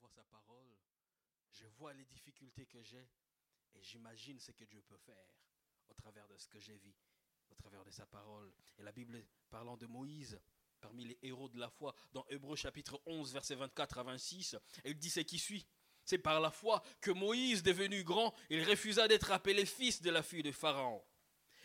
m'envoie sa parole, je vois les difficultés que j'ai et j'imagine ce que Dieu peut faire au travers de ce que j'ai vu, au travers de sa parole. Et la Bible, parlant de Moïse, parmi les héros de la foi, dans Hébreu chapitre 11, versets 24 à 26, il dit ce qui suit. C'est par la foi que Moïse, devenu grand, il refusa d'être appelé fils de la fille de Pharaon.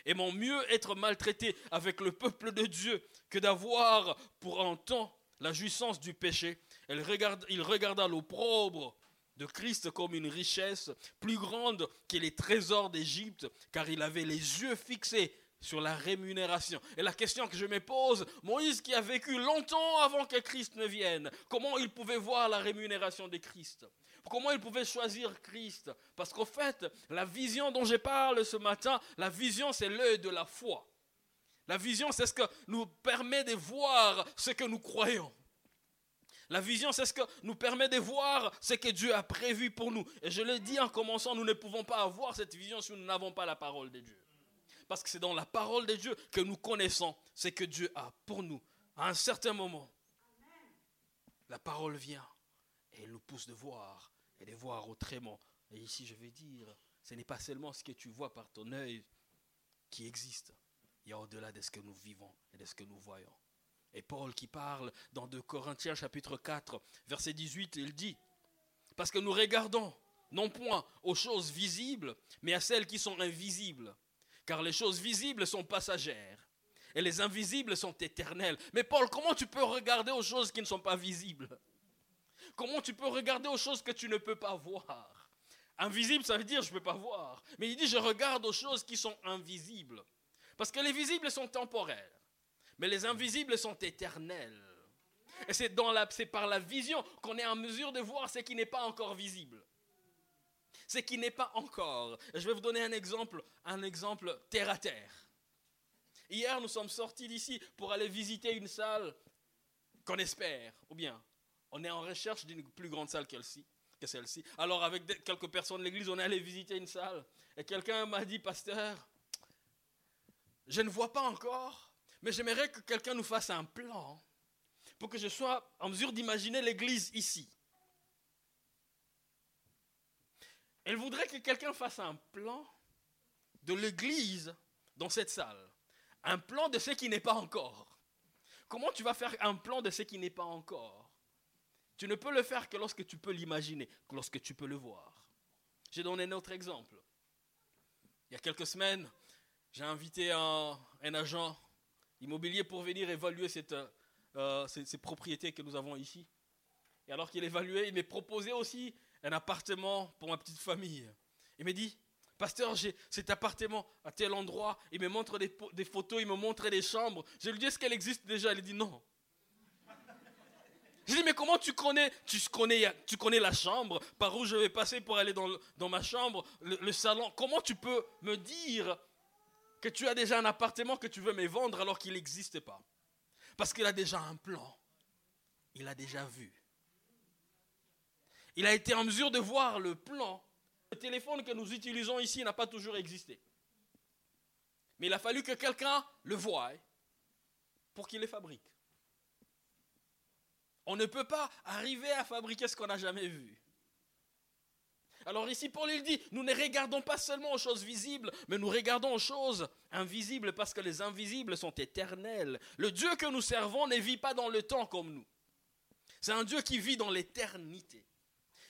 Aimant mieux être maltraité avec le peuple de Dieu que d'avoir pour un temps la jouissance du péché. Il regarda l'opprobre de Christ comme une richesse plus grande que les trésors d'Égypte, car il avait les yeux fixés sur la rémunération. Et la question que je me pose, Moïse qui a vécu longtemps avant que Christ ne vienne, comment il pouvait voir la rémunération de Christ? Comment il pouvait choisir Christ? Parce qu'au fait, la vision dont je parle ce matin, la vision c'est l'œil de la foi. La vision c'est ce que nous permet de voir ce que nous croyons. La vision, c'est ce que nous permet de voir ce que Dieu a prévu pour nous. Et je le dis en commençant, nous ne pouvons pas avoir cette vision si nous n'avons pas la parole de Dieu. Parce que c'est dans la parole de Dieu que nous connaissons ce que Dieu a pour nous. À un certain moment, la parole vient et elle nous pousse de voir et de voir autrement. Et ici, je vais dire, ce n'est pas seulement ce que tu vois par ton œil qui existe. Il y a au-delà de ce que nous vivons et de ce que nous voyons. Et Paul qui parle dans 2 Corinthiens chapitre 4, verset 18, il dit, parce que nous regardons non point aux choses visibles, mais à celles qui sont invisibles. Car les choses visibles sont passagères et les invisibles sont éternelles. Mais Paul, comment tu peux regarder aux choses qui ne sont pas visibles? Comment tu peux regarder aux choses que tu ne peux pas voir? Invisible, ça veut dire je ne peux pas voir. Mais il dit je regarde aux choses qui sont invisibles. Parce que les visibles sont temporaires. Mais les invisibles sont éternels. Et c'est, par la vision qu'on est en mesure de voir ce qui n'est pas encore visible. Ce qui n'est pas encore. Je vais vous donner un exemple, un exemple terre à terre. Hier, nous sommes sortis d'ici pour aller visiter une salle qu'on espère, ou bien on est en recherche d'une plus grande salle que celle-ci. Alors, avec quelques personnes de l'église, on est allé visiter une salle. Et quelqu'un m'a dit, pasteur, je ne vois pas encore, mais j'aimerais que quelqu'un nous fasse un plan pour que je sois en mesure d'imaginer l'église ici. Elle voudrait que quelqu'un fasse un plan de l'église dans cette salle. Un plan de ce qui n'est pas encore. Comment tu vas faire un plan de ce qui n'est pas encore? Tu ne peux le faire que lorsque tu peux l'imaginer, que lorsque tu peux le voir. J'ai donné un autre exemple. Il y a quelques semaines, j'ai invité un, un agent immobilier pour venir évaluer cette, euh, ces, propriétés que nous avons ici. Et alors qu'il évaluait, il m'a proposé aussi un appartement pour ma petite famille. Il m'a dit, pasteur, j'ai cet appartement à tel endroit. Il me montre des, des photos, il me montre des chambres. Je lui dis, est-ce qu'elle existe déjà? Il dit non. Je lui dis, mais comment tu connais, tu connais, tu connais la chambre, par où je vais passer pour aller dans, dans ma chambre, le salon Comment tu peux me dire que tu as déjà un appartement que tu veux me vendre alors qu'il n'existe pas. Parce qu'il a déjà un plan. Il a déjà vu. Il a été en mesure de voir le plan. Le téléphone que nous utilisons ici n'a pas toujours existé. Mais il a fallu que quelqu'un le voie pour qu'il les fabrique. On ne peut pas arriver à fabriquer ce qu'on n'a jamais vu. Alors ici, Paul il dit, nous ne regardons pas seulement aux choses visibles, mais nous regardons aux choses invisibles parce que les invisibles sont éternels. Le Dieu que nous servons ne vit pas dans le temps comme nous. C'est un Dieu qui vit dans l'éternité.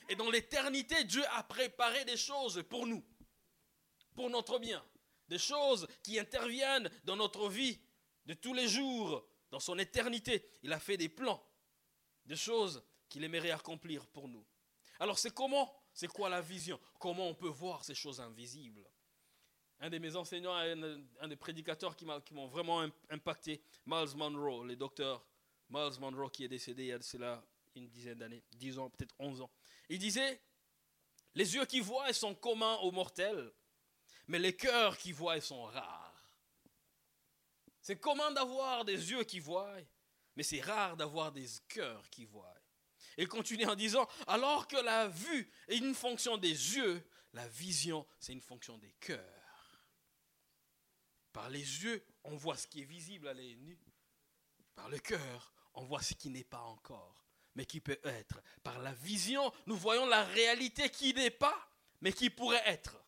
Et dans l'éternité, Dieu a préparé des choses pour nous, pour notre bien. Des choses qui interviennent dans notre vie de tous les jours, dans son éternité. Il a fait des plans, des choses qu'il aimerait accomplir pour nous. Alors c'est comment c'est quoi la vision? Comment on peut voir ces choses invisibles? Un de mes enseignants, un, des prédicateurs qui m'ont vraiment impacté, Miles Monroe, le docteur Miles Monroe qui est décédé il y a cela une dizaine d'années, dix ans, peut-être onze ans. Il disait, les yeux qui voient sont communs aux mortels, mais les cœurs qui voient sont rares. C'est commun d'avoir des yeux qui voient, mais c'est rare d'avoir des cœurs qui voient. Il continue en disant, alors que la vue est une fonction des yeux, la vision, c'est une fonction des cœurs. Par les yeux, on voit ce qui est visible à l'œil nu. Par le cœur, on voit ce qui n'est pas encore. mais qui peut être. Par la vision, nous voyons la réalité qui n'est pas, mais qui pourrait être.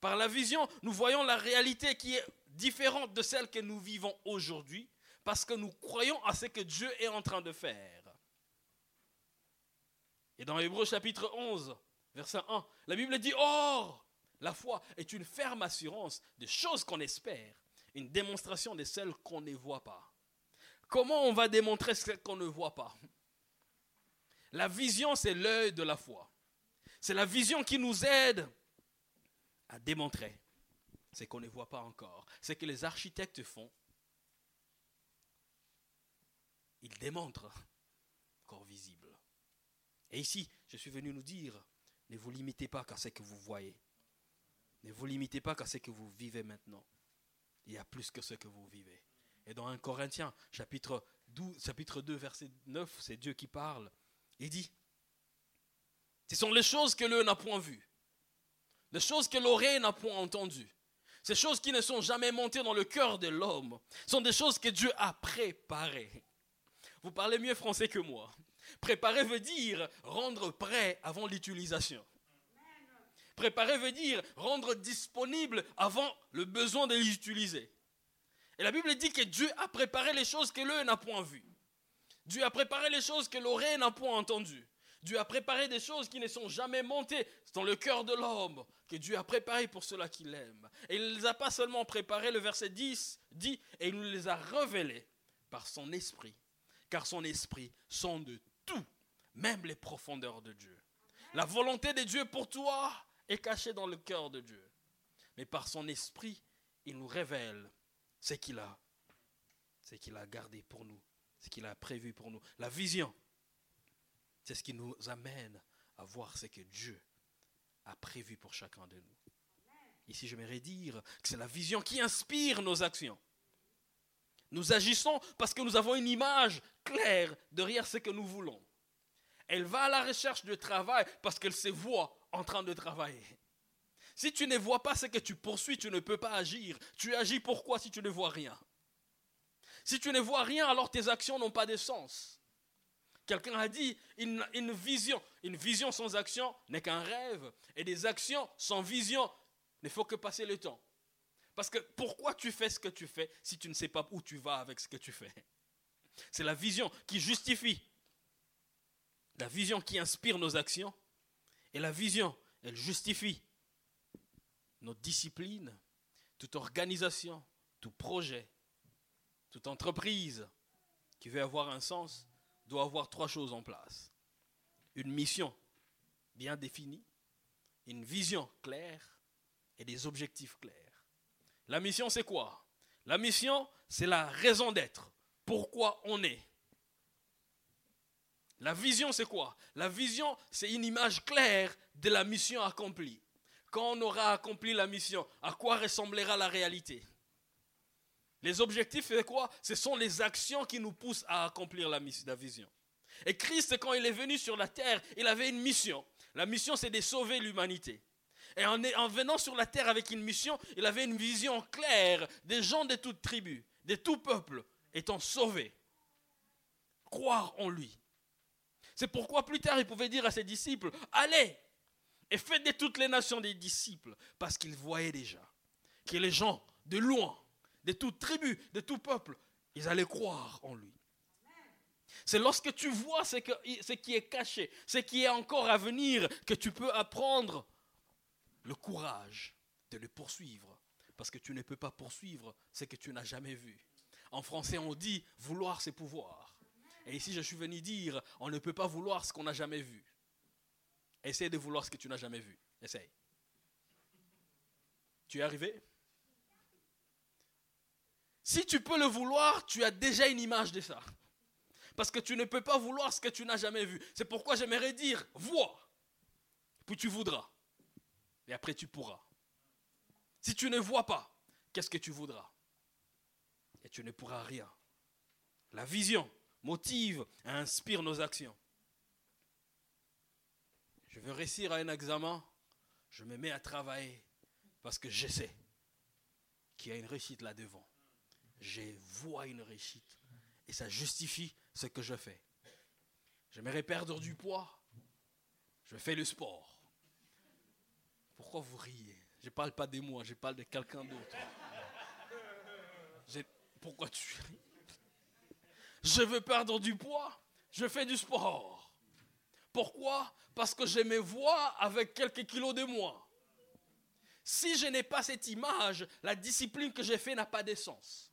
Par la vision, nous voyons la réalité qui est différente de celle que nous vivons aujourd'hui, parce que nous croyons à ce que Dieu est en train de faire. Et dans Hébreu chapitre 11, verset 1, la Bible dit, Or, la foi est une ferme assurance des choses qu'on espère, une démonstration de celles qu'on ne voit pas. Comment on va démontrer ce qu'on ne voit pas? La vision, c'est l'œil de la foi. C'est la vision qui nous aide à démontrer ce qu'on ne voit pas encore. Ce que les architectes font, ils démontrent corps visible. Et ici, je suis venu nous dire, ne vous limitez pas qu'à ce que vous voyez. Ne vous limitez pas qu'à ce que vous vivez maintenant. Il y a plus que ce que vous vivez. Et dans 1 Corinthiens, chapitre, 12, chapitre 2, verset 9, c'est Dieu qui parle. Il dit, ce sont les choses que l'œil n'a point vues, les choses que l'oreille n'a point entendues, ces choses qui ne sont jamais montées dans le cœur de l'homme, sont des choses que Dieu a préparées. Vous parlez mieux français que moi. Préparer veut dire rendre prêt avant l'utilisation. Préparer veut dire rendre disponible avant le besoin de l'utiliser. Et la Bible dit que Dieu a préparé les choses que l'œil n'a point vues. Dieu a préparé les choses que l'oreille n'a point entendues. Dieu a préparé des choses qui ne sont jamais montées dans le cœur de l'homme, que Dieu a préparé pour ceux-là qui l'aiment. Et il ne les a pas seulement préparées, le verset 10 dit, et il nous les a révélées par son esprit, car son esprit sonde tout, même les profondeurs de Dieu. La volonté de Dieu pour toi est cachée dans le cœur de Dieu. Mais par son esprit, il nous révèle ce qu'il a, ce qu'il a gardé pour nous, ce qu'il a prévu pour nous. La vision, c'est ce qui nous amène à voir ce que Dieu a prévu pour chacun de nous. Ici, j'aimerais dire que c'est la vision qui inspire nos actions. Nous agissons parce que nous avons une image claire derrière ce que nous voulons. Elle va à la recherche de travail parce qu'elle se voit en train de travailler. Si tu ne vois pas ce que tu poursuis, tu ne peux pas agir. Tu agis pourquoi si tu ne vois rien? Si tu ne vois rien, alors tes actions n'ont pas de sens. Quelqu'un a dit, une, vision, une vision sans action n'est qu'un rêve. Et des actions sans vision, ne faut que passer le temps. Parce que pourquoi tu fais ce que tu fais si tu ne sais pas où tu vas avec ce que tu fais? C'est la vision qui justifie. La vision qui inspire nos actions. Et la vision, elle justifie notre discipline, toute organisation, tout projet, toute entreprise qui veut avoir un sens doit avoir trois choses en place. Une mission bien définie, une vision claire et des objectifs clairs. La mission, c'est quoi? La mission, c'est la raison d'être. Pourquoi on est? La vision, c'est quoi? La vision, c'est une image claire de la mission accomplie quand on aura accompli la mission, à quoi ressemblera la réalité? Les objectifs, c'est quoi? Ce sont les actions qui nous poussent à accomplir la, la vision. Et Christ, quand il est venu sur la terre, il avait une mission. La mission, c'est de sauver l'humanité. Et en, en, venant sur la terre avec une mission, il avait une vision claire des gens de toute tribu, de tout peuple étant sauvés. Croire en lui. C'est pourquoi plus tard il pouvait dire à ses disciples, allez, et faites de toutes les nations des disciples, parce qu'ils voyaient déjà que les gens de loin, de toute tribu, de tout peuple, ils allaient croire en lui. C'est lorsque tu vois ce qui est caché, ce qui est encore à venir, que tu peux apprendre le courage de le poursuivre. Parce que tu ne peux pas poursuivre ce que tu n'as jamais vu. En français, on dit vouloir, c'est pouvoir. Et ici, je suis venu dire, on ne peut pas vouloir ce qu'on n'a jamais vu. Essaye de vouloir ce que tu n'as jamais vu. Essaye. Tu es arrivé? Si tu peux le vouloir, tu as déjà une image de ça. Parce que tu ne peux pas vouloir ce que tu n'as jamais vu. C'est pourquoi j'aimerais dire, vois. Puis tu voudras. Et après tu pourras. Si tu ne vois pas, qu'est-ce que tu voudras? Et tu ne pourras rien. La vision motive et inspire nos actions. Je veux réussir à un examen, je me mets à travailler parce que je sais qu'il y a une réussite là devant. Je vois une réussite et ça justifie ce que je fais. J'aimerais perdre du poids. Je fais le sport. Pourquoi vous riez? Je ne parle pas de moi, je parle de quelqu'un d'autre. Pourquoi tu ris? Je veux perdre du poids. Je fais du sport. Pourquoi? Parce que je me vois avec quelques kilos de moi. Si je n'ai pas cette image, la discipline que j'ai faite n'a pas d'essence.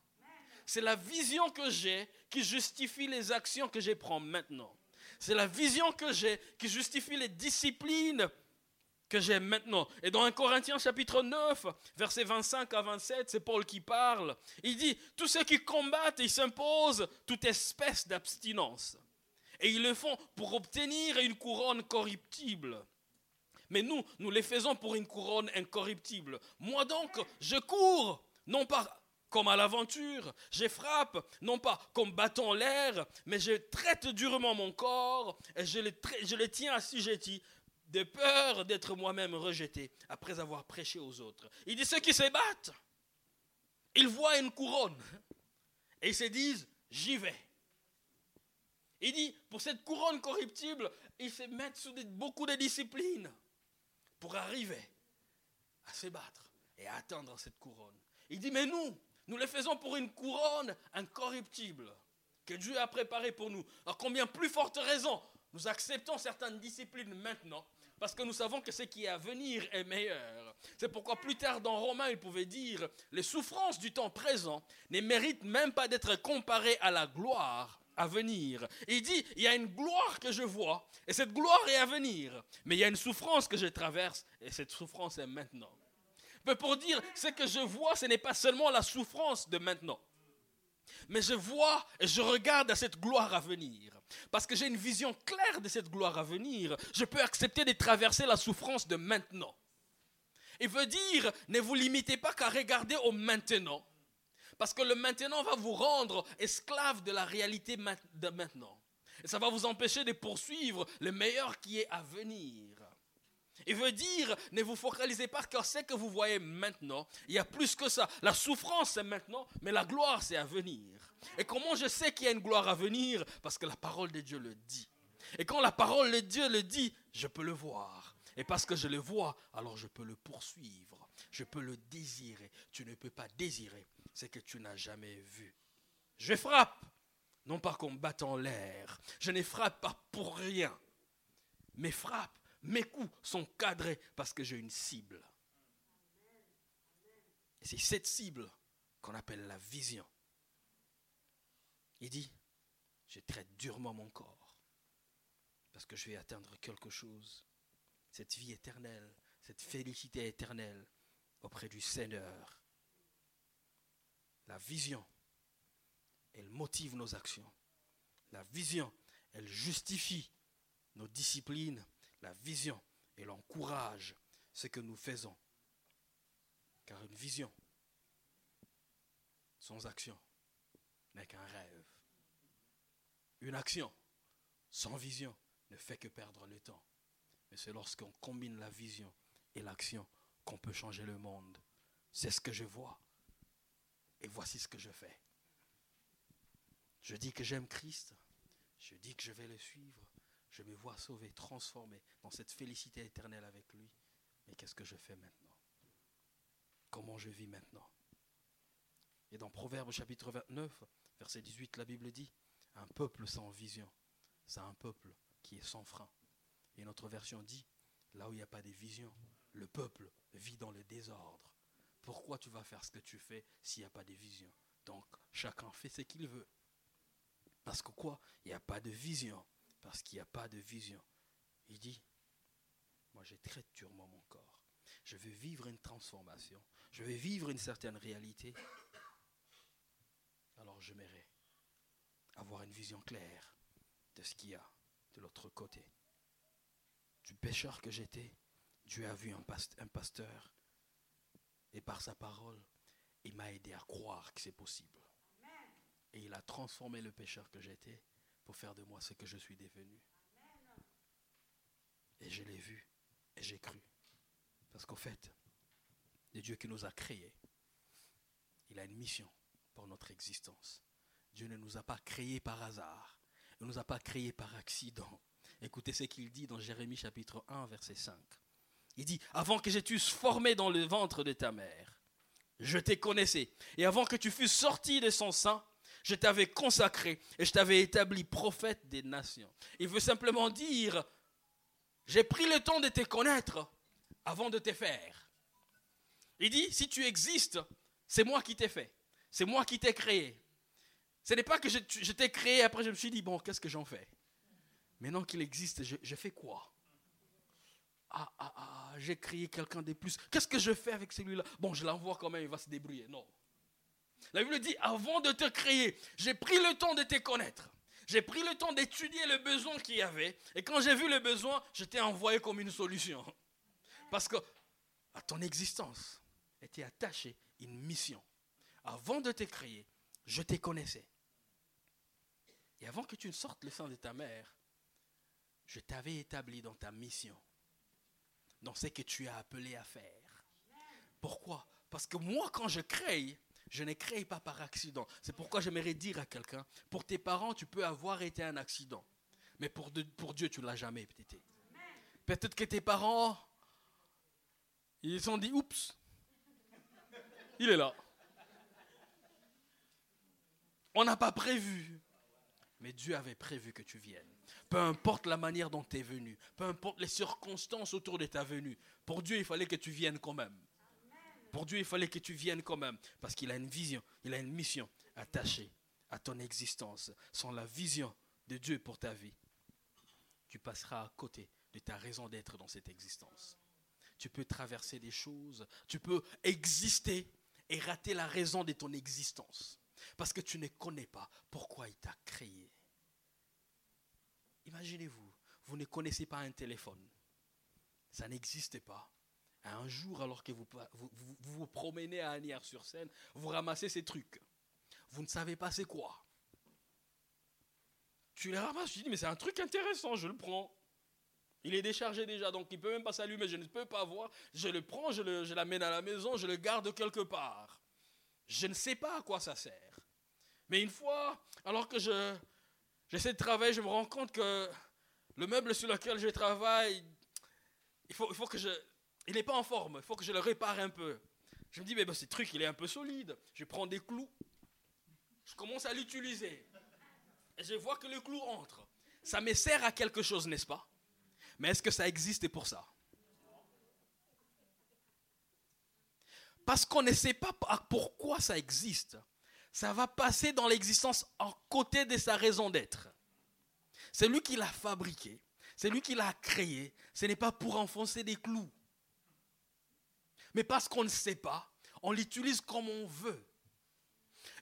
C'est la vision que j'ai qui justifie les actions que je prends maintenant. C'est la vision que j'ai qui justifie les disciplines que j'ai maintenant. Et dans 1 Corinthiens chapitre 9, versets 25 à 27, c'est Paul qui parle. Il dit, tous ceux qui combattent, ils s'imposent toute espèce d'abstinence. Et ils le font pour obtenir une couronne corruptible. Mais nous, nous les faisons pour une couronne incorruptible. Moi donc, je cours, non pas comme à l'aventure, je frappe, non pas comme battant l'air, mais je traite durement mon corps et je le, je le tiens assujetti de peur d'être moi-même rejeté après avoir prêché aux autres. Il dit ceux qui se battent, ils voient une couronne et ils se disent, j'y vais. Il dit, pour cette couronne corruptible, ils se mettent sous beaucoup de disciplines pour arriver à se battre et à atteindre cette couronne. Il dit, mais nous, nous le faisons pour une couronne incorruptible que Dieu a préparée pour nous. Alors combien plus forte raison nous acceptons certaines disciplines maintenant parce que nous savons que ce qui est à venir est meilleur. C'est pourquoi plus tard dans Romains, il pouvait dire, les souffrances du temps présent ne méritent même pas d'être comparées à la gloire à venir. Il dit, il y a une gloire que je vois, et cette gloire est à venir. Mais il y a une souffrance que je traverse, et cette souffrance est maintenant. Mais pour dire, ce que je vois, ce n'est pas seulement la souffrance de maintenant. Mais je vois et je regarde cette gloire à venir. Parce que j'ai une vision claire de cette gloire à venir. Je peux accepter de traverser la souffrance de maintenant. Il veut dire, ne vous limitez pas qu'à regarder au maintenant. Parce que le maintenant va vous rendre esclave de la réalité de maintenant. Et ça va vous empêcher de poursuivre le meilleur qui est à venir. Il veut dire, ne vous focalisez pas sur ce que vous voyez maintenant. Il y a plus que ça. La souffrance, c'est maintenant, mais la gloire, c'est à venir. Et comment je sais qu'il y a une gloire à venir? Parce que la parole de Dieu le dit. Et quand la parole de Dieu le dit, je peux le voir. Et parce que je le vois, alors je peux le poursuivre. Je peux le désirer. Tu ne peux pas désirer ce que tu n'as jamais vu. Je frappe, non pas comme battant l'air. Je ne frappe pas pour rien. Mes frappes, mes coups sont cadrés parce que j'ai une cible. Et c'est cette cible qu'on appelle la vision. Il dit, je traite durement mon corps parce que je vais atteindre quelque chose, cette vie éternelle, cette félicité éternelle auprès du Seigneur. La vision, elle motive nos actions. La vision, elle justifie nos disciplines. La vision, elle encourage ce que nous faisons. Car une vision sans action n'est qu'un rêve. Une action sans vision ne fait que perdre le temps. Mais c'est lorsqu'on combine la vision et l'action qu'on peut changer le monde. C'est ce que je vois. Et voici ce que je fais. Je dis que j'aime Christ. Je dis que je vais le suivre. Je me vois sauvé, transformé dans cette félicité éternelle avec lui. Mais qu'est-ce que je fais maintenant? Comment je vis maintenant? Et dans Proverbe chapitre 29, verset 18, la Bible dit, un peuple sans vision, c'est un peuple qui est sans frein. Et notre version dit, là où il n'y a pas de vision, le peuple vit dans le désordre. Pourquoi tu vas faire ce que tu fais s'il n'y a pas de vision? Donc, chacun fait ce qu'il veut. Parce que quoi? Il n'y a pas de vision. Parce qu'il n'y a pas de vision. Il dit, moi je traite durement mon corps. Je veux vivre une transformation. Je veux vivre une certaine réalité. Alors je m'aimerais avoir une vision claire de ce qu'il y a de l'autre côté. Du pécheur que j'étais, Dieu a vu un, pasteur et par sa parole, il m'a aidé à croire que c'est possible. Et il a transformé le pécheur que j'étais pour faire de moi ce que je suis devenu. Et je l'ai vu et j'ai cru. Parce qu'au fait, le Dieu qui nous a créés, il a une mission pour notre existence. Dieu ne nous a pas créés par hasard. Il ne nous a pas créés par accident. Écoutez ce qu'il dit dans Jérémie chapitre 1, verset 5. Il dit, avant que j'étusse formé dans le ventre de ta mère, je t'ai connaissé. Et avant que tu fusses sorti de son sein, je t'avais consacré et je t'avais établi prophète des nations. Il veut simplement dire, j'ai pris le temps de te connaître avant de te faire. Il dit, si tu existes, c'est moi qui t'ai fait. C'est moi qui t'ai créé. Ce n'est pas que je, t'ai créé, après je me suis dit, bon, qu'est-ce que j'en fais? Maintenant qu'il existe, je, fais quoi? Ah, ah, ah, j'ai créé quelqu'un de plus. Qu'est-ce que je fais avec celui-là? Bon, je l'envoie quand même, il va se débrouiller. Non. La Bible dit, avant de te créer, j'ai pris le temps de te connaître. J'ai pris le temps d'étudier le besoin qu'il y avait. Et quand j'ai vu le besoin, je t'ai envoyé comme une solution. Parce que à ton existence était attachée une mission. Avant de te créer, je te connaissais. Et avant que tu ne sortes le sang de ta mère, je t'avais établi dans ta mission, dans ce que tu as appelé à faire. Pourquoi? Parce que moi, quand je crée, je ne crée pas par accident. C'est pourquoi j'aimerais dire à quelqu'un, pour tes parents, tu peux avoir été un accident. Mais pour, pour Dieu, tu ne l'as jamais été. Peut-être que tes parents, ils se sont dit, oups, il est là. On n'a pas prévu. Mais Dieu avait prévu que tu viennes. Peu importe la manière dont tu es venu, peu importe les circonstances autour de ta venue, pour Dieu, il fallait que tu viennes quand même. Pour Dieu, il fallait que tu viennes quand même, parce qu'il a une vision, il a une mission attachée à ton existence. Sans la vision de Dieu pour ta vie, tu passeras à côté de ta raison d'être dans cette existence. Tu peux traverser des choses, tu peux exister et rater la raison de ton existence. Parce que tu ne connais pas pourquoi il t'a créé. Imaginez-vous, vous ne connaissez pas un téléphone. Ça n'existe pas. Un jour, alors que vous vous, promenez à Anières-sur-Seine, vous ramassez ces trucs. Vous ne savez pas c'est quoi. Tu les ramasses, tu dis, mais c'est un truc intéressant, je le prends. Il est déchargé déjà, donc il ne peut même pas s'allumer, je ne peux pas voir. Je le prends, je l'amène à la maison, je le garde quelque part. Je ne sais pas à quoi ça sert. Mais une fois, alors que je, j'essaie de travailler, je me rends compte que le meuble sur lequel je travaille, il faut, que. Il n'est pas en forme, il faut que je le répare un peu. Je me dis, mais ce truc, il est un peu solide. Je prends des clous. Je commence à l'utiliser. Et je vois que le clou entre. Ça me sert à quelque chose, n'est-ce pas? Mais est-ce que ça existe pour ça? Parce qu'on ne sait pas pourquoi ça existe. Ça va passer dans l'existence en côté de sa raison d'être. C'est lui qui l'a fabriqué. C'est lui qui l'a créé. Ce n'est pas pour enfoncer des clous. Mais parce qu'on ne sait pas, on l'utilise comme on veut.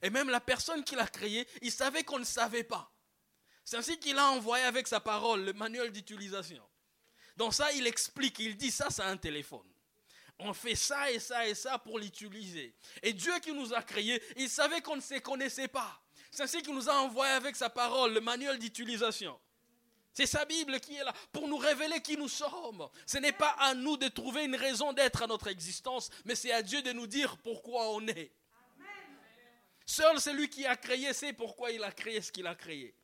Et même la personne qui l'a créé, il savait qu'on ne savait pas. C'est ainsi qu'il a envoyé avec sa parole le manuel d'utilisation. Dans ça, il explique, il dit ça, c'est un téléphone. On fait ça et ça et ça pour l'utiliser. Et Dieu qui nous a créés, il savait qu'on ne se connaissait pas. C'est ainsi qu'il nous a envoyé avec sa parole le manuel d'utilisation. C'est sa Bible qui est là pour nous révéler qui nous sommes. Ce n'est pas à nous de trouver une raison d'être à notre existence, mais c'est à Dieu de nous dire pourquoi on est. Seul celui qui a créé sait pourquoi il a créé ce qu'il a créé.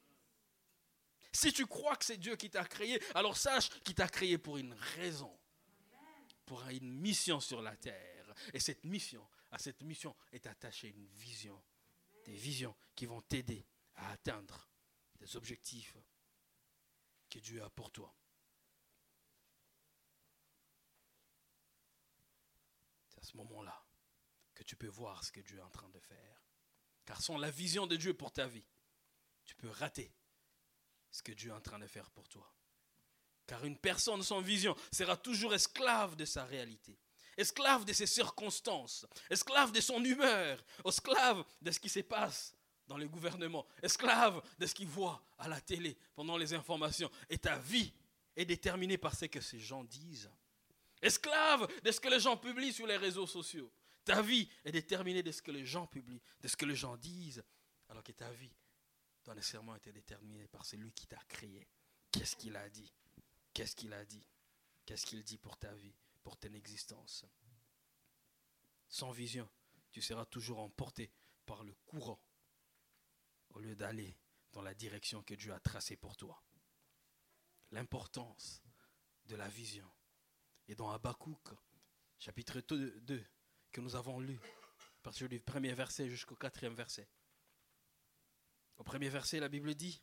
Si tu crois que c'est Dieu qui t'a créé, alors sache qu'il t'a créé pour une raison, pour une mission sur la terre. Et cette mission, à cette mission est attachée une vision, des visions qui vont t'aider à atteindre des objectifs que Dieu a pour toi. C'est à ce moment-là que tu peux voir ce que Dieu est en train de faire. Car sans la vision de Dieu pour ta vie, tu peux rater ce que Dieu est en train de faire pour toi. Car une personne sans vision sera toujours esclave de sa réalité, esclave de ses circonstances, esclave de son humeur, esclave de ce qui se passe dans le gouvernement, esclave de ce qu'il voit à la télé pendant les informations. Et ta vie est déterminée par ce que ces gens disent. Esclave de ce que les gens publient sur les réseaux sociaux. Ta vie est déterminée de ce que les gens publient, de ce que les gens disent, alors que ta vie doit nécessairement être déterminé par celui qui t'a créé. Qu'est-ce qu'il a dit? Qu'est-ce qu'il a dit? Qu'est-ce qu'il dit pour ta vie, pour ton existence? Sans vision, tu seras toujours emporté par le courant au lieu d'aller dans la direction que Dieu a tracée pour toi. L'importance de la vision. Et dans Habakkuk, chapitre 2, que nous avons lu, à partir du premier verset jusqu'au quatrième verset. Au premier verset, la Bible dit,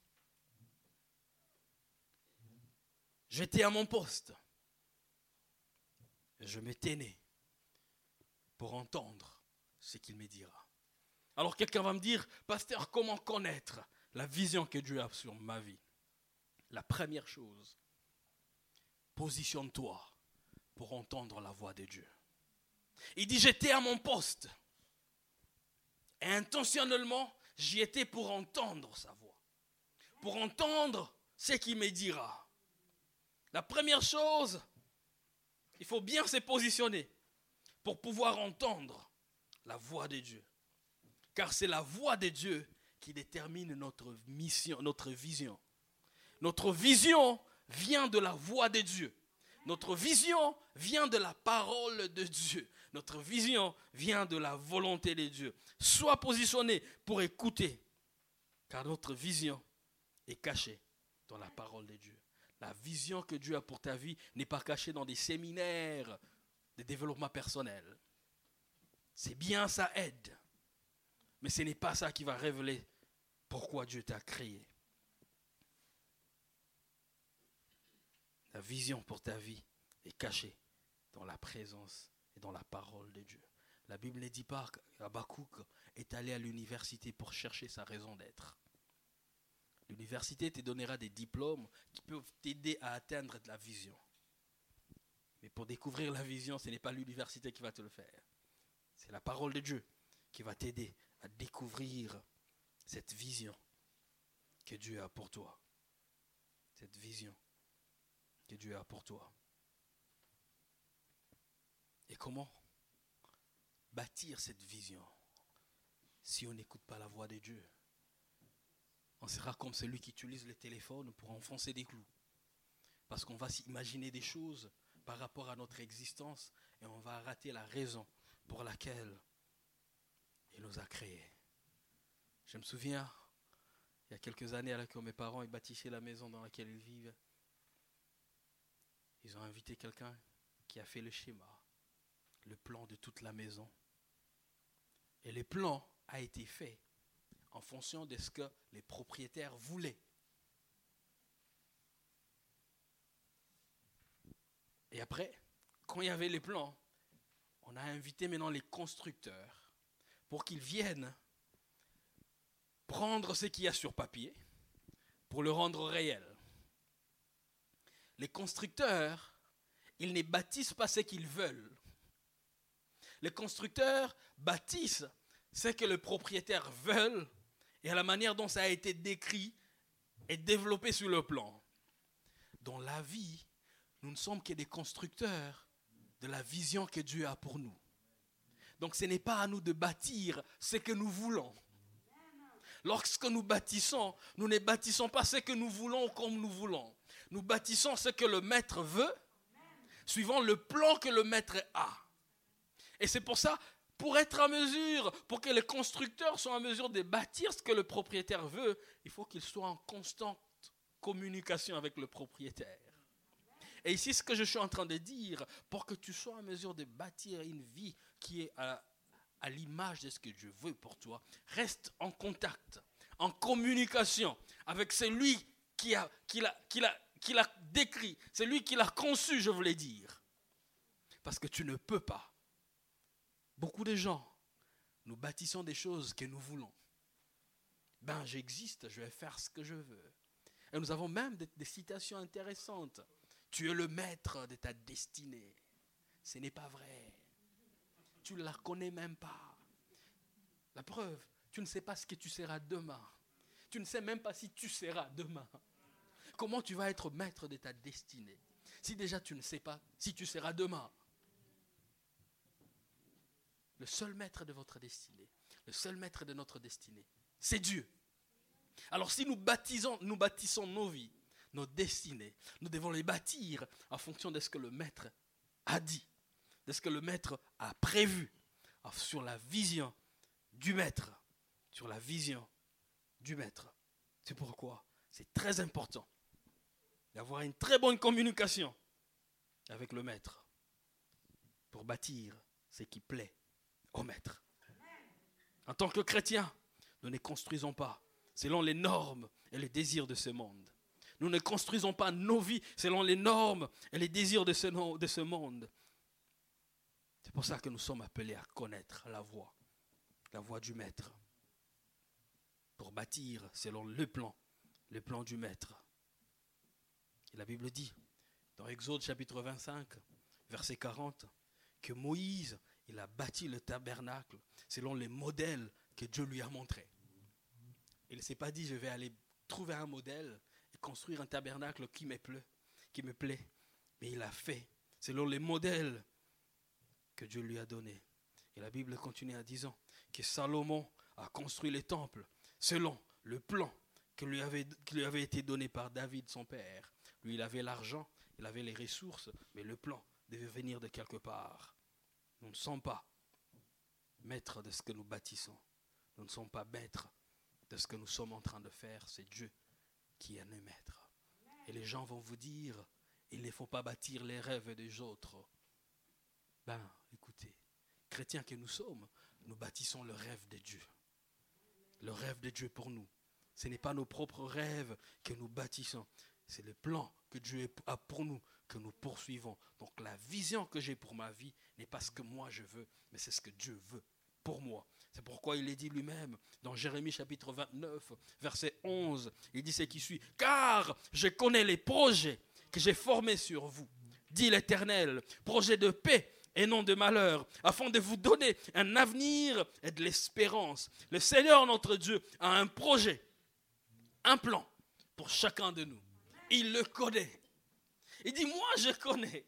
J'étais à mon poste, je m'étais né pour entendre ce qu'il me dira. Alors quelqu'un va me dire, pasteur, comment connaître la vision que Dieu a sur ma vie? La première chose, positionne-toi pour entendre la voix de Dieu. Il dit, j'étais à mon poste. Et intentionnellement, j'y étais pour entendre sa voix. Pour entendre ce qu'il me dira. La première chose, il faut bien se positionner pour pouvoir entendre la voix de Dieu. Car c'est la voix de Dieu qui détermine notre mission, notre vision. Notre vision vient de la voix de Dieu. Notre vision vient de la parole de Dieu. Notre vision vient de la volonté de Dieu. Sois positionné pour écouter, car notre vision est cachée dans la parole de Dieu. La vision que Dieu a pour ta vie n'est pas cachée dans des séminaires de développement personnel. C'est bien, ça aide. Mais ce n'est pas ça qui va révéler pourquoi Dieu t'a créé. La vision pour ta vie est cachée dans la présence et dans la parole de Dieu. La Bible ne dit pas qu'Abakouk est allé à l'université pour chercher sa raison d'être. L'université te donnera des diplômes qui peuvent t'aider à atteindre la vision. Mais pour découvrir la vision, ce n'est pas l'université qui va te le faire. C'est la parole de Dieu qui va t'aider à découvrir cette vision que Dieu a pour toi. Cette vision que Dieu a pour toi. Et comment bâtir cette vision si on n'écoute pas la voix de Dieu? On sera comme celui qui utilise le téléphone pour enfoncer des clous. Parce qu'on va s'imaginer des choses par rapport à notre existence et on va rater la raison pour laquelle il nous a créés. Je me souviens, il y a quelques années, alors que mes parents bâtissaient la maison dans laquelle ils vivent, ils ont invité quelqu'un qui a fait le schéma, le plan de toute la maison. Et le plan a été fait en fonction de ce que les propriétaires voulaient. Et après, quand il y avait les plans, on a invité maintenant les constructeurs pour qu'ils viennent prendre ce qu'il y a sur papier pour le rendre réel les constructeurs, ils ne bâtissent pas ce qu'ils veulent. Les constructeurs bâtissent ce que le propriétaire veut et à la manière dont ça a été décrit et développé sur le plan. Dans la vie, nous ne sommes que des constructeurs de la vision que Dieu a pour nous. Donc ce n'est pas à nous de bâtir ce que nous voulons. Lorsque nous bâtissons, nous ne bâtissons pas ce que nous voulons comme nous voulons. Nous bâtissons ce que le maître veut, suivant le plan que le maître a. Et c'est pour ça, pour être à mesure, pour que les constructeurs soient en mesure de bâtir ce que le propriétaire veut, il faut qu'ils soient en constante communication avec le propriétaire. Et ici, ce que je suis en train de dire, pour que tu sois en mesure de bâtir une vie qui est à, l'image de ce que Dieu veut pour toi, reste en contact, en communication avec celui qui l'a, qui décrit, c'est lui qui l'a conçu, je voulais dire. Parce que tu ne peux pas. Beaucoup de gens, nous bâtissons des choses que nous voulons. Ben, j'existe, je vais faire ce que je veux. Et nous avons même des, des citations intéressantes. Tu es le maître de ta destinée. Ce n'est pas vrai. Tu ne la connais même pas. La preuve, tu ne sais pas ce que tu seras demain. Tu ne sais même pas si tu seras demain. Comment tu vas être maître de ta destinée? Si déjà tu ne sais pas si tu seras demain Le seul maître de votre destinée, le seul maître de notre destinée, c'est Dieu. Alors si nous baptisons, nous bâtissons nos vies, nos destinées, nous devons les bâtir en fonction de ce que le maître a dit, de ce que le maître a prévu, sur la vision du maître, sur la vision du maître. C'est pourquoi c'est très important d'avoir une très bonne communication avec le maître pour bâtir ce qui plaît au maître. En tant que chrétiens, nous ne construisons pas selon les normes et les désirs de ce monde. Nous ne construisons pas nos vies selon les normes et les désirs de ce, de ce monde. C'est pour ça que nous sommes appelés à connaître la voie, la voie du Maître, pour bâtir selon le plan, le plan du Maître. Et la Bible dit, dans Exode chapitre 25, verset 40, que Moïse, il a bâti le tabernacle selon les modèles que Dieu lui a montrés. Il ne s'est pas dit, je vais aller trouver un modèle et construire un tabernacle qui me plaît, qui me plaît. Mais il a fait selon les modèles que Dieu lui a donnés. Et la Bible continue en disant que Salomon a construit les temples selon le plan qui qui lui avait été donné par David, son père. Lui, il avait l'argent, il avait les ressources, mais le plan devait venir de quelque part. Nous ne sommes pas maîtres de ce que nous bâtissons. Nous ne sommes pas maîtres de ce que nous sommes en train de faire. C'est Dieu qui est le maître. Et les gens vont vous dire, il ne faut pas bâtir les rêves des autres. Ben, écoutez, chrétiens que nous sommes, nous bâtissons le rêve de Dieu. Le rêve de Dieu pour nous. Ce n'est pas nos propres rêves que nous bâtissons. C'est le plan que Dieu a pour nous que nous poursuivons. Donc la vision que j'ai pour ma vie n'est pas ce que moi je veux, mais c'est ce que Dieu veut pour moi. C'est pourquoi il est dit lui-même dans Jérémie chapitre 29, verset 11, il dit ce qui suit, car je connais les projets que j'ai formés sur vous, dit l'Éternel, projets de paix et non de malheur, afin de vous donner un avenir et de l'espérance. Le Seigneur notre Dieu a un projet, un plan pour chacun de nous. Il le connaît. Il dit, moi je connais.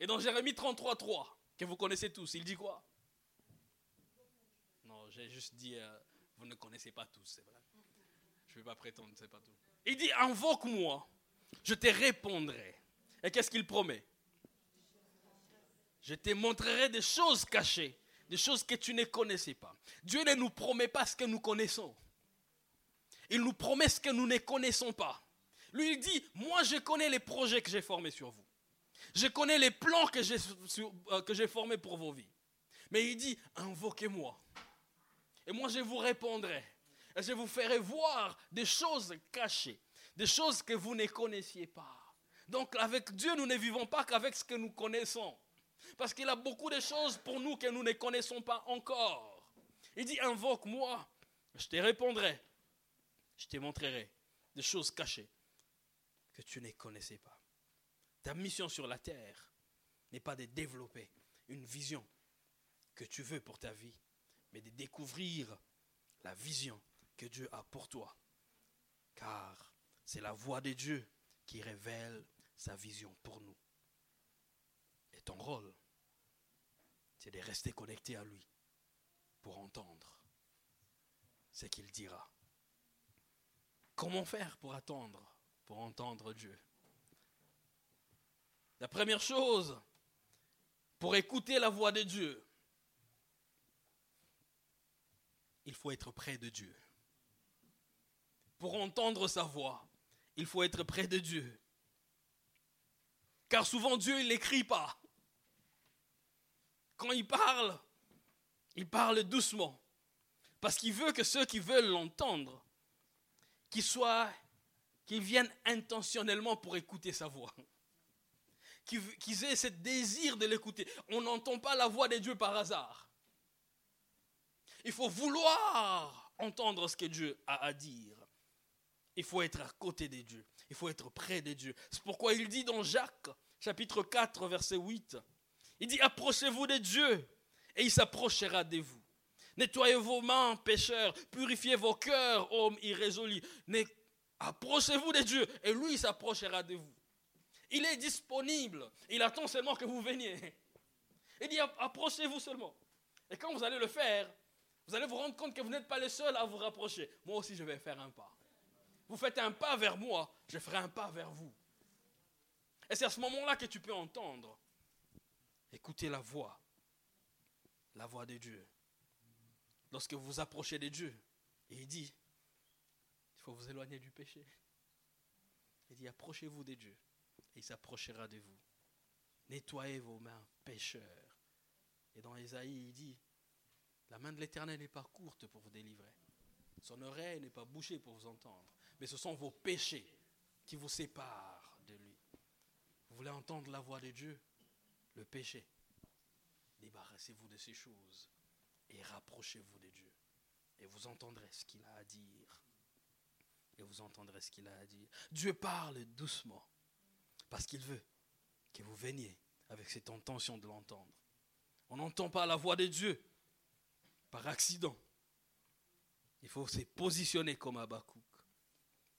Et dans Jérémie 33, 3, que vous connaissez tous, il dit quoi? J'ai juste dit, euh, vous ne connaissez pas tous, c'est vrai. Je ne vais pas prétendre, c'est pas tout. Il dit, invoque-moi, je te répondrai. Et qu'est-ce qu'il promet? Je te montrerai des choses cachées, des choses que tu ne connaissais pas. Dieu ne nous promet pas ce que nous connaissons. Il nous promet ce que nous ne connaissons pas. Lui, il dit, moi je connais les projets que j'ai formés sur vous. Je connais les plans que j'ai, euh, que j'ai formés pour vos vies. Mais il dit, invoquez-moi. Et moi, je vous répondrai. Et je vous ferai voir des choses cachées, des choses que vous ne connaissiez pas. Donc avec Dieu, nous ne vivons pas qu'avec ce que nous connaissons. Parce qu'il a beaucoup de choses pour nous que nous ne connaissons pas encore. Il dit, invoque-moi, je te répondrai. Je te montrerai des choses cachées que tu ne connaissais pas. Ta mission sur la terre n'est pas de développer une vision que tu veux pour ta vie, mais de découvrir la vision que Dieu a pour toi. Car c'est la voix de Dieu qui révèle sa vision pour nous. Et ton rôle, c'est de rester connecté à lui pour entendre ce qu'il dira. Comment faire pour attendre, pour entendre Dieu La première chose, pour écouter la voix de Dieu, il faut être près de Dieu. Pour entendre sa voix, il faut être près de Dieu. Car souvent Dieu, il n'écrit pas. Quand il parle, il parle doucement. Parce qu'il veut que ceux qui veulent l'entendre, qu'ils soient, qu'ils viennent intentionnellement pour écouter sa voix. Qu'ils aient ce désir de l'écouter. On n'entend pas la voix de Dieu par hasard. Il faut vouloir entendre ce que Dieu a à dire. Il faut être à côté de Dieu. Il faut être près de Dieu. C'est pourquoi il dit dans Jacques, chapitre 4, verset 8, il dit, approchez-vous de Dieu et il s'approchera de vous. Nettoyez vos mains, pécheurs, purifiez vos cœurs, hommes irrésolus. Approchez-vous de Dieu et lui s'approchera de vous. Il est disponible. Il attend seulement que vous veniez. Il dit, approchez-vous seulement. Et quand vous allez le faire, vous allez vous rendre compte que vous n'êtes pas les seuls à vous rapprocher. Moi aussi, je vais faire un pas. Vous faites un pas vers moi, je ferai un pas vers vous. Et c'est à ce moment-là que tu peux entendre. Écoutez la voix, la voix de Dieu. Lorsque vous approchez de Dieu, il dit, Il faut vous éloigner du péché. Il dit, approchez-vous de Dieu, et il s'approchera de vous. Nettoyez vos mains, pécheurs. Et dans Ésaïe, il dit, la main de l'Éternel n'est pas courte pour vous délivrer. Son oreille n'est pas bouchée pour vous entendre. Mais ce sont vos péchés qui vous séparent de lui. Vous voulez entendre la voix de Dieu? Le péché. Débarrassez-vous de ces choses et rapprochez-vous de Dieu. Et vous entendrez ce qu'il a à dire. Vous entendrez ce qu'il a à dire. Dieu parle doucement parce qu'il veut que vous veniez avec cette intention de l'entendre. On n'entend pas la voix de Dieu par accident. Il faut se positionner comme Abakouk.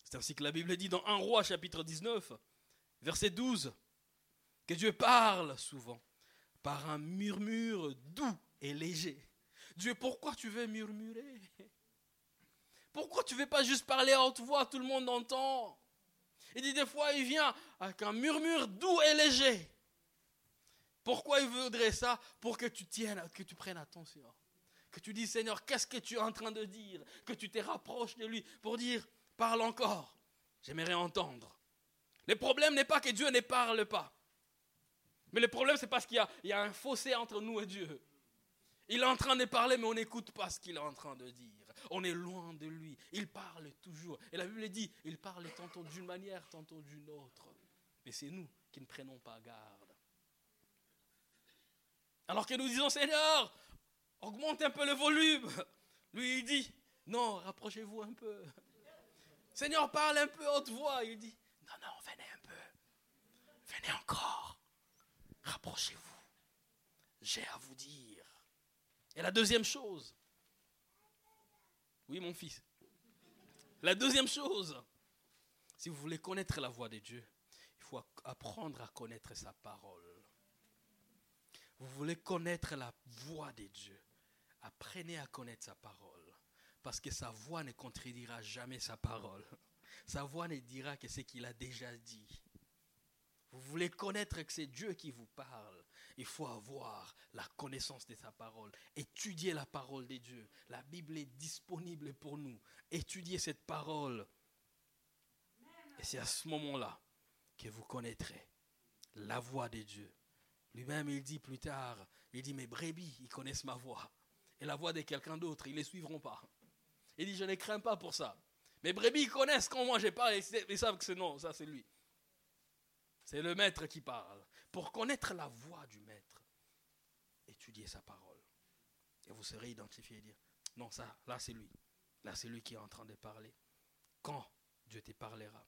C'est ainsi que la Bible dit dans 1 roi chapitre 19, verset 12, que Dieu parle souvent par un murmure doux et léger. Dieu, pourquoi tu veux murmurer? Pourquoi tu ne veux pas juste parler à haute voix, tout le monde entend? Il dit des fois, il vient avec un murmure doux et léger. Pourquoi il voudrait ça? Pour que tu tiennes, que tu prennes attention. Que tu dis, Seigneur, qu'est-ce que tu es en train de dire? Que tu te rapproches de lui pour dire, parle encore. J'aimerais entendre. Le problème n'est pas que Dieu ne parle pas. Mais le problème, c'est parce qu'il y, y, a un fossé entre nous et Dieu. Il est en train de parler, mais on n'écoute pas ce qu'il est en train de dire. On est loin de lui. Il parle toujours. Et la Bible dit, il parle tantôt d'une manière, tantôt d'une autre. Mais c'est nous qui ne prenons pas garde. Alors que nous disons, Seigneur, augmente un peu le volume. Lui, il dit, non, rapprochez-vous un peu. Seigneur, parle un peu haute voix. Il dit, non, non, venez un peu. Venez encore. Rapprochez-vous. J'ai à vous dire. Et la deuxième chose, oui mon fils, la deuxième chose, si vous voulez connaître la voix de Dieu, il faut apprendre à connaître sa parole. Vous voulez connaître la voix de Dieu, apprenez à connaître sa parole. Parce que sa voix ne contredira jamais sa parole. Sa voix ne dira que ce qu'il a déjà dit. Vous voulez connaître que c'est Dieu qui vous parle. Il faut avoir la connaissance de sa parole. Étudier la parole de Dieu. La Bible est disponible pour nous. Étudier cette parole. Et c'est à ce moment-là que vous connaîtrez la voix de Dieu. Lui-même, il dit plus tard, il dit, mes brebis, ils connaissent ma voix. Et la voix de quelqu'un d'autre, ils ne les suivront pas. Il dit, je ne crains pas pour ça. Mes brebis connaissent quand moi je parle, ils savent que c'est non, ça c'est lui. C'est le maître qui parle. Pour connaître la voix du maître, étudiez sa parole. Et vous serez identifié et dire, non, ça, là c'est lui. Là c'est lui qui est en train de parler. Quand Dieu te parlera,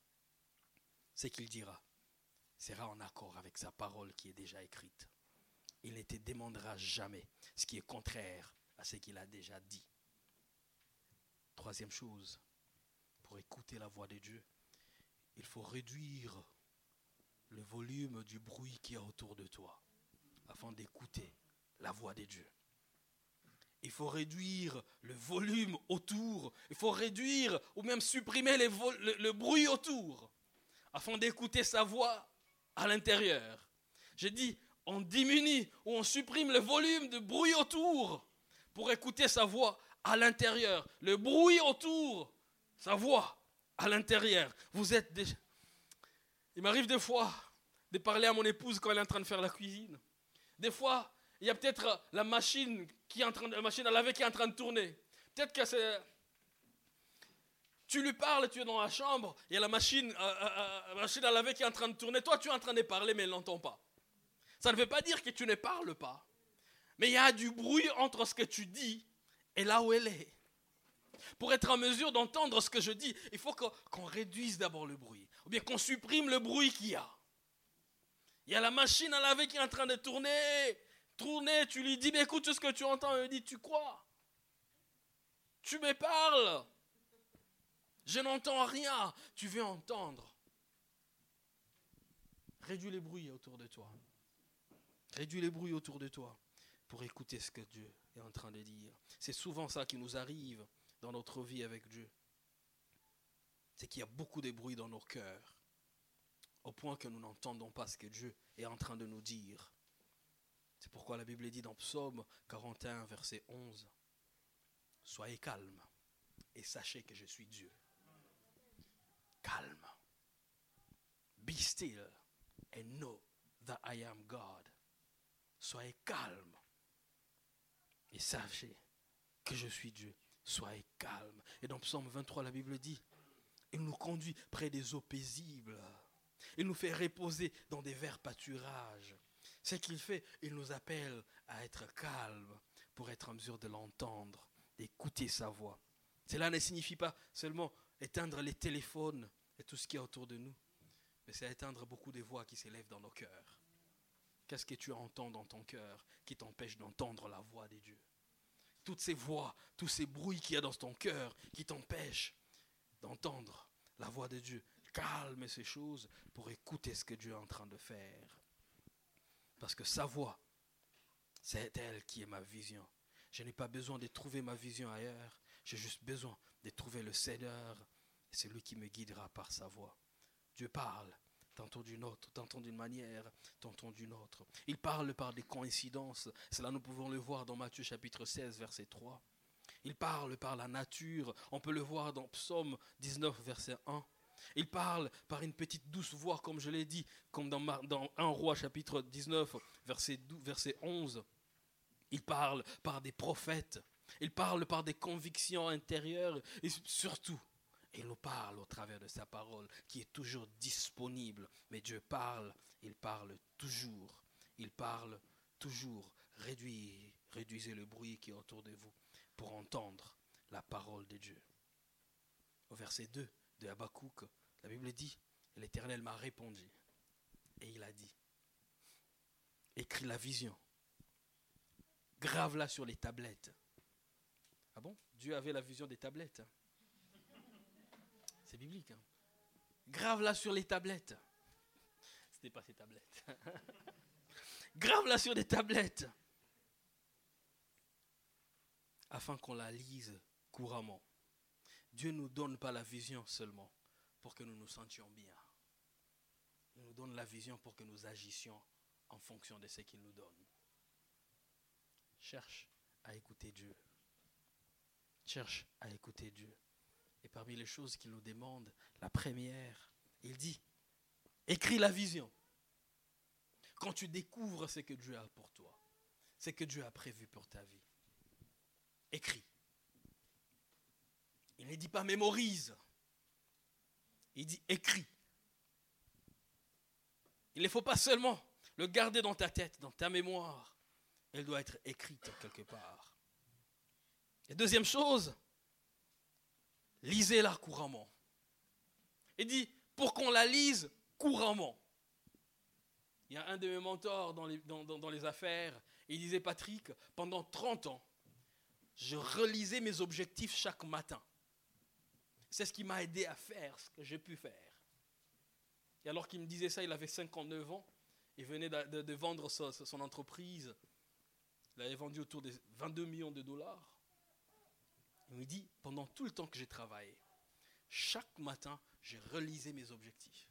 ce qu'il dira sera en accord avec sa parole qui est déjà écrite. Il ne te demandera jamais ce qui est contraire à ce qu'il a déjà dit. Troisième chose, pour écouter la voix de Dieu, il faut réduire le volume du bruit qui est autour de toi afin d'écouter la voix de Dieu. Il faut réduire le volume autour, il faut réduire ou même supprimer le, le bruit autour afin d'écouter sa voix à l'intérieur. J'ai dit, on diminue ou on supprime le volume de bruit autour pour écouter sa voix à l'intérieur. Le bruit autour, sa voix à l'intérieur. Vous êtes. Il m'arrive des fois de parler à mon épouse quand elle est en train de faire la cuisine. Des fois, il y a peut-être la machine qui est en train de, la machine à laver qui est en train de tourner. Peut-être que tu lui parles, tu es dans la chambre, il y a la machine, euh, euh, euh, la machine à laver qui est en train de tourner. Toi, tu es en train de parler, mais elle n'entend pas. Ça ne veut pas dire que tu ne parles pas. Mais il y a du bruit entre ce que tu dis et là où elle est. Pour être en mesure d'entendre ce que je dis, il faut qu'on réduise d'abord le bruit. Ou bien qu'on supprime le bruit qu'il y a. Il y a la machine à laver qui est en train de tourner. Tourner, tu lui dis, mais écoute ce que tu entends. Elle dit, tu crois? Tu me parles? Je n'entends rien. Tu veux entendre? Réduis les bruits autour de toi. Réduis les bruits autour de toi pour écouter ce que Dieu est en train de dire. C'est souvent ça qui nous arrive dans notre vie avec Dieu. C'est qu'il y a beaucoup de bruit dans nos cœurs, au point que nous n'entendons pas ce que Dieu est en train de nous dire. C'est pourquoi la Bible dit dans Psaume 41, verset 11, Soyez calmes et sachez que je suis Dieu. calme. Be still and know that I am God. Soyez calme et sachez que je suis Dieu. Soyez calme. Et dans Psaume 23, la Bible dit, il nous conduit près des eaux paisibles. Il nous fait reposer dans des verts pâturages. Ce qu'il fait, il nous appelle à être calme pour être en mesure de l'entendre, d'écouter sa voix. Cela ne signifie pas seulement éteindre les téléphones et tout ce qui est autour de nous, mais c'est éteindre beaucoup de voix qui s'élèvent dans nos cœurs. Qu'est-ce que tu entends dans ton cœur qui t'empêche d'entendre la voix de Dieu? Toutes ces voix, tous ces bruits qu'il y a dans ton cœur qui t'empêchent d'entendre la voix de Dieu. Calme ces choses pour écouter ce que Dieu est en train de faire. Parce que sa voix, c'est elle qui est ma vision. Je n'ai pas besoin de trouver ma vision ailleurs. J'ai juste besoin de trouver le Seigneur. C'est lui qui me guidera par sa voix. Dieu parle, tantôt d'une autre, tantôt d'une manière, tantôt d'une autre. Il parle par des coïncidences. Cela, nous pouvons le voir dans Matthieu chapitre 16, verset 3. Il parle par la nature. On peut le voir dans Psaume 19, verset 1. Il parle par une petite douce voix, comme je l'ai dit, comme dans, dans 1 roi chapitre 19, verset, 12, verset 11. Il parle par des prophètes. Il parle par des convictions intérieures. Et surtout, il nous parle au travers de sa parole qui est toujours disponible. Mais Dieu parle, il parle toujours. Il parle toujours. Réduisez le bruit qui est autour de vous pour entendre la parole de Dieu. Au verset 2 de Habakkuk, la Bible dit, l'Éternel m'a répondu. Et il a dit, écris la vision, grave-la sur les tablettes. Ah bon? Dieu avait la vision des tablettes. C'est biblique. Hein? Grave-la sur les tablettes. C'était pas ces tablettes. Grave-la sur des tablettes. Afin qu'on la lise couramment. Dieu ne nous donne pas la vision seulement pour que nous nous sentions bien. Il nous donne la vision pour que nous agissions en fonction de ce qu'il nous donne. Cherche à écouter Dieu. Cherche à écouter Dieu. Et parmi les choses qu'il nous demande, la première, il dit, écris la vision. Quand tu découvres ce que Dieu a pour toi, ce que Dieu a prévu pour ta vie, écris. Il ne dit pas mémorise. Il dit écris. Il ne faut pas seulement le garder dans ta tête, dans ta mémoire. Elle doit être écrite quelque part. Et deuxième chose, lisez-la couramment. Il dit, pour qu'on la lise couramment. Il y a un de mes mentors dans les, dans les affaires, il disait, Patrick, pendant 30 ans, je relisais mes objectifs chaque matin. C'est ce qui m'a aidé à faire ce que j'ai pu faire. Et alors qu'il me disait ça, il avait 59 ans. Il venait de, vendre son, entreprise. Il avait vendu autour de 22 millions de dollars. Il me dit, pendant tout le temps que j'ai travaillé, chaque matin, j'ai relisé mes objectifs.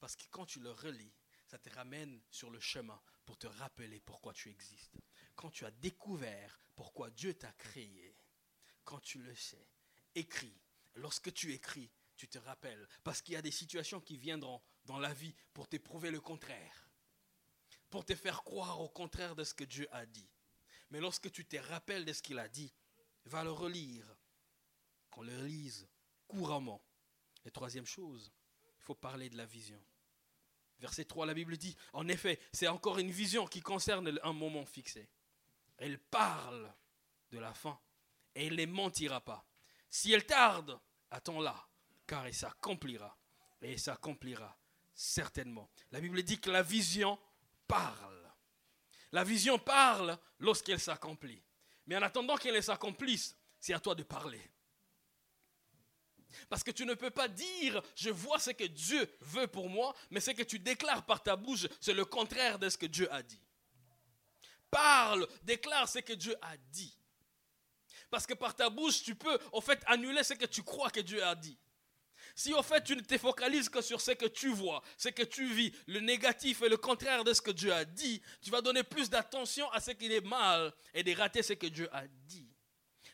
Parce que quand tu le relis, ça te ramène sur le chemin pour te rappeler pourquoi tu existes. Quand tu as découvert pourquoi Dieu t'a créé, quand tu le sais, écris lorsque tu écris, tu te rappelles. Parce qu'il y a des situations qui viendront dans la vie pour t'éprouver le contraire. Pour te faire croire au contraire de ce que Dieu a dit. Mais lorsque tu te rappelles de ce qu'il a dit, va le relire. Qu'on le lise couramment. Et troisième chose, il faut parler de la vision. Verset 3, la Bible dit, en effet, c'est encore une vision qui concerne un moment fixé. Elle parle de la fin et elle ne mentira pas. Si elle tarde, attends-la, car elle s'accomplira. Et elle s'accomplira certainement. La Bible dit que la vision parle. La vision parle lorsqu'elle s'accomplit. Mais en attendant qu'elle s'accomplisse, c'est à toi de parler. Parce que tu ne peux pas dire, je vois ce que Dieu veut pour moi, mais ce que tu déclares par ta bouche, c'est le contraire de ce que Dieu a dit. Parle, déclare ce que Dieu a dit. Parce que par ta bouche, tu peux, au fait, annuler ce que tu crois que Dieu a dit. Si au fait tu ne te focalises que sur ce que tu vois, ce que tu vis, le négatif et le contraire de ce que Dieu a dit, tu vas donner plus d'attention à ce qui est mal et de rater ce que Dieu a dit.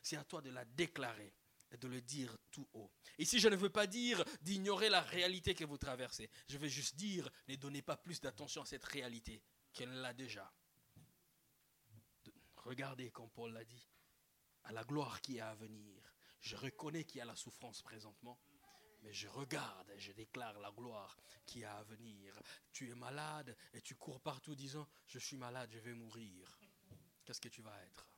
C'est à toi de la déclarer est de le dire tout haut. Ici, je ne veux pas dire d'ignorer la réalité que vous traversez. Je veux juste dire, ne donnez pas plus d'attention à cette réalité qu'elle l'a déjà. Regardez, comme Paul l'a dit, à la gloire qui est à venir. Je reconnais qu'il y a la souffrance présentement, mais je regarde et je déclare la gloire qui est à venir. Tu es malade et tu cours partout disant, je suis malade, je vais mourir. Qu'est-ce que tu vas être?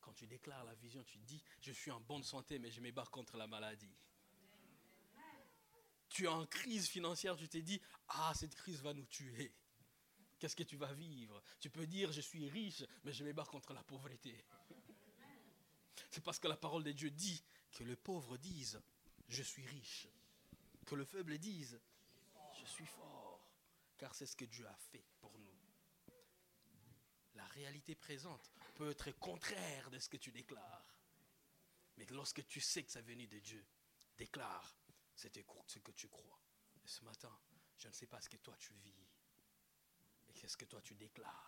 Quand tu déclares la vision, tu dis, je suis en bonne santé, mais je m'ébarque contre la maladie. Tu es en crise financière, tu t'es dit, ah, cette crise va nous tuer. Qu'est-ce que tu vas vivre? Tu peux dire, je suis riche, mais je m'ébarque contre la pauvreté. C'est parce que la parole de Dieu dit que le pauvre dise, je suis riche. Que le faible dise, je suis fort. Car c'est ce que Dieu a fait pour nous. La réalité présente peut être contraire de ce que tu déclares. Mais lorsque tu sais que ça venu de Dieu, déclare ce que tu crois. Et ce matin, je ne sais pas ce que toi tu vis. Mais qu'est-ce que toi tu déclares